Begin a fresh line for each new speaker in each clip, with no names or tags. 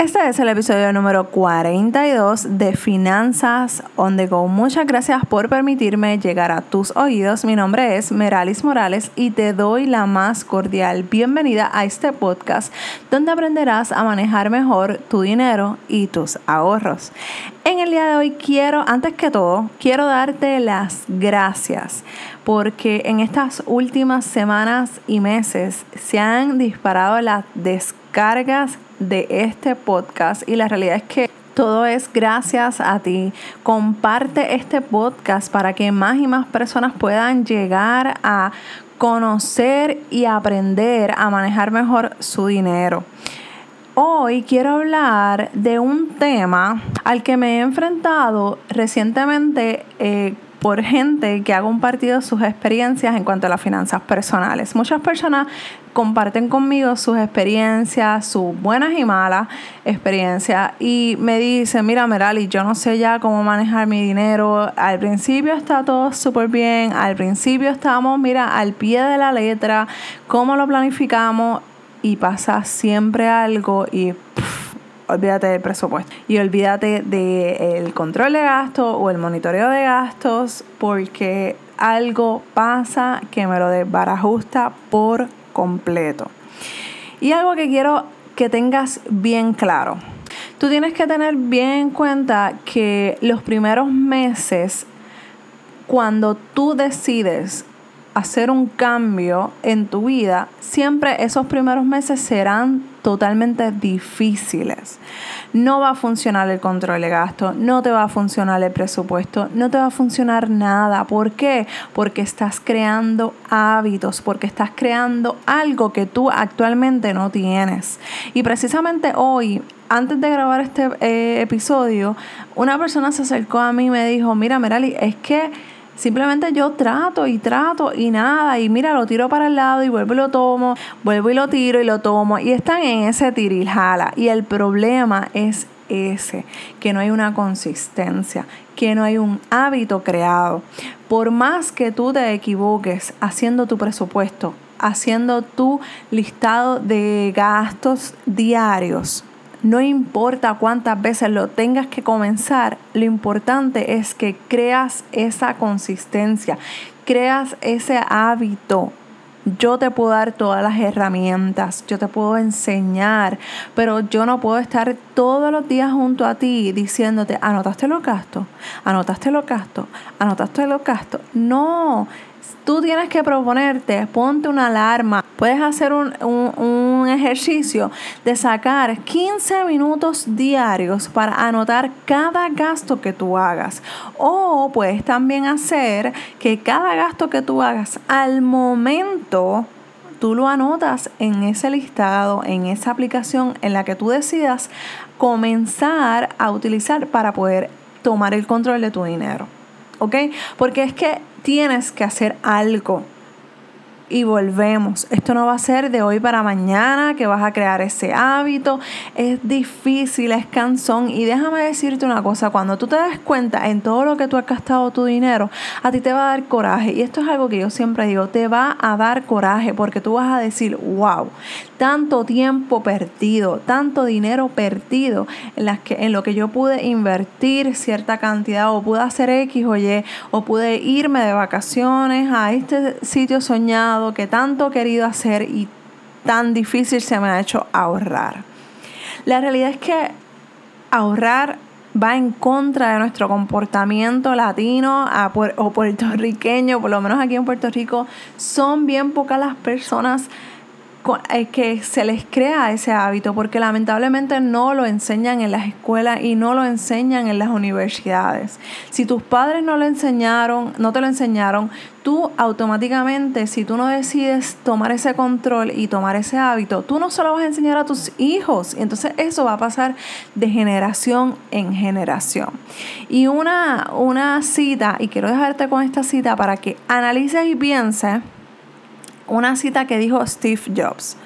Este es el episodio número 42 de Finanzas on the Go. Muchas gracias por permitirme llegar a tus oídos. Mi nombre es Meralis Morales y te doy la más cordial bienvenida a este podcast donde aprenderás a manejar mejor tu dinero y tus ahorros. En el día de hoy quiero, antes que todo, quiero darte las gracias porque en estas últimas semanas y meses se han disparado las descargas de este podcast y la realidad es que todo es gracias a ti. Comparte este podcast para que más y más personas puedan llegar a conocer y aprender a manejar mejor su dinero. Hoy quiero hablar de un tema al que me he enfrentado recientemente eh, por gente que ha compartido sus experiencias en cuanto a las finanzas personales. Muchas personas comparten conmigo sus experiencias, sus buenas y malas experiencias y me dicen, mira Merali, yo no sé ya cómo manejar mi dinero. Al principio está todo súper bien, al principio estamos, mira, al pie de la letra, cómo lo planificamos y pasa siempre algo y olvídate del presupuesto y olvídate del control de gastos o el monitoreo de gastos porque algo pasa que me lo desbarajusta por completo. Y algo que quiero que tengas bien claro. Tú tienes que tener bien en cuenta que los primeros meses, cuando tú decides hacer un cambio en tu vida, siempre esos primeros meses serán totalmente difíciles. No va a funcionar el control de gasto, no te va a funcionar el presupuesto, no te va a funcionar nada. ¿Por qué? Porque estás creando hábitos, porque estás creando algo que tú actualmente no tienes. Y precisamente hoy antes de grabar este eh, episodio, una persona se acercó a mí y me dijo, mira, Merali, es que Simplemente yo trato y trato y nada. Y mira, lo tiro para el lado y vuelvo y lo tomo. Vuelvo y lo tiro y lo tomo. Y están en ese jala Y el problema es ese, que no hay una consistencia, que no hay un hábito creado. Por más que tú te equivoques haciendo tu presupuesto, haciendo tu listado de gastos diarios, no importa cuántas veces lo tengas que comenzar, lo importante es que creas esa consistencia, creas ese hábito. Yo te puedo dar todas las herramientas, yo te puedo enseñar, pero yo no puedo estar todos los días junto a ti diciéndote, anotaste los gastos, anotaste los gastos, anotaste los gastos. No, tú tienes que proponerte, ponte una alarma. Puedes hacer un, un, ejercicio de sacar 15 minutos diarios para anotar cada gasto que tú hagas. O puedes también hacer que cada gasto que tú hagas al momento tú lo anotas en ese listado, en esa aplicación en la que tú decidas comenzar a utilizar para poder tomar el control de tu dinero. ¿Ok? Porque es que tienes que hacer algo. Y volvemos. Esto no va a ser de hoy para mañana que vas a crear ese hábito. Es difícil, es cansón. Y déjame decirte una cosa, cuando tú te das cuenta en todo lo que tú has gastado tu dinero, a ti te va a dar coraje. Y esto es algo que yo siempre digo, te va a dar coraje porque tú vas a decir, wow, tanto tiempo perdido, tanto dinero perdido en, las que, en lo que yo pude invertir cierta cantidad o pude hacer X o Y o pude irme de vacaciones a este sitio soñado que tanto he querido hacer y tan difícil se me ha hecho ahorrar. La realidad es que ahorrar va en contra de nuestro comportamiento latino o puertorriqueño, por lo menos aquí en Puerto Rico, son bien pocas las personas que se les crea ese hábito porque lamentablemente no lo enseñan en las escuelas y no lo enseñan en las universidades. Si tus padres no lo enseñaron, no te lo enseñaron, tú automáticamente, si tú no decides tomar ese control y tomar ese hábito, tú no solo vas a enseñar a tus hijos, y entonces eso va a pasar de generación en generación. Y una, una cita, y quiero dejarte con esta cita para que analices y pienses una cita que dijo Steve Jobs.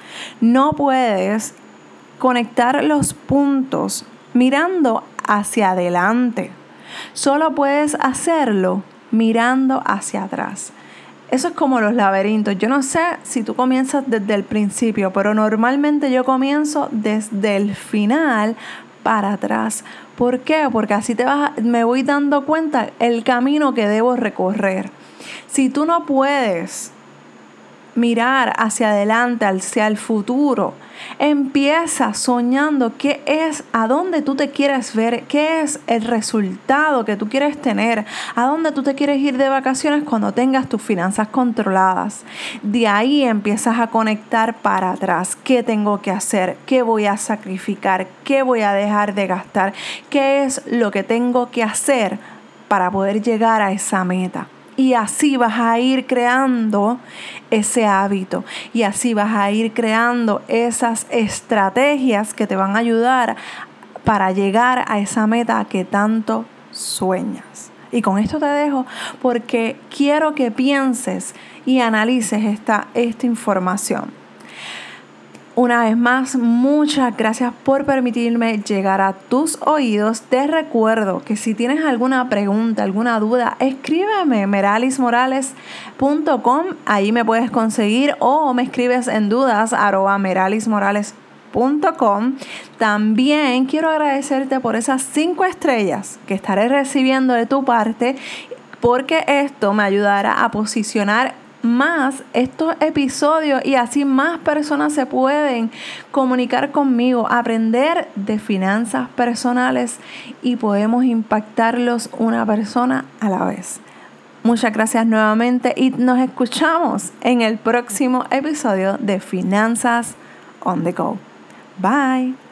No puedes conectar los puntos mirando hacia adelante. Solo puedes hacerlo mirando hacia atrás. eso es como los laberintos. Yo no sé si tú comienzas desde el principio, pero normalmente yo comienzo desde el final para atrás. ¿Por qué? Porque así te vas, me voy dando cuenta el camino que debo recorrer. Si tú no puedes mirar hacia adelante, hacia el futuro. Empieza soñando qué es, a dónde tú te quieres ver, qué es el resultado que tú quieres tener, a dónde tú te quieres ir de vacaciones cuando tengas tus finanzas controladas. De ahí empiezas a conectar para atrás. ¿Qué tengo que hacer? ¿Qué voy a sacrificar? ¿Qué voy a dejar de gastar? ¿Qué es lo que tengo que hacer para poder llegar a esa meta? Y así vas a ir creando ese hábito y así vas a ir creando esas estrategias que te van a ayudar para llegar a esa meta que tanto sueñas. Y con esto te dejo porque quiero que pienses y analices esta, esta información. Una vez más, muchas gracias por permitirme llegar a tus oídos. Te recuerdo que si tienes alguna pregunta, alguna duda, escríbeme meralismorales.com. Ahí me puedes conseguir o me escribes en dudas meralismorales.com. También quiero agradecerte por esas cinco estrellas que estaré recibiendo de tu parte porque esto me ayudará a posicionar más estos episodios y así más personas se pueden comunicar conmigo, aprender de finanzas personales y podemos impactarlos una persona a la vez. Muchas gracias nuevamente y nos escuchamos en el próximo episodio de Finanzas on the Go. Bye.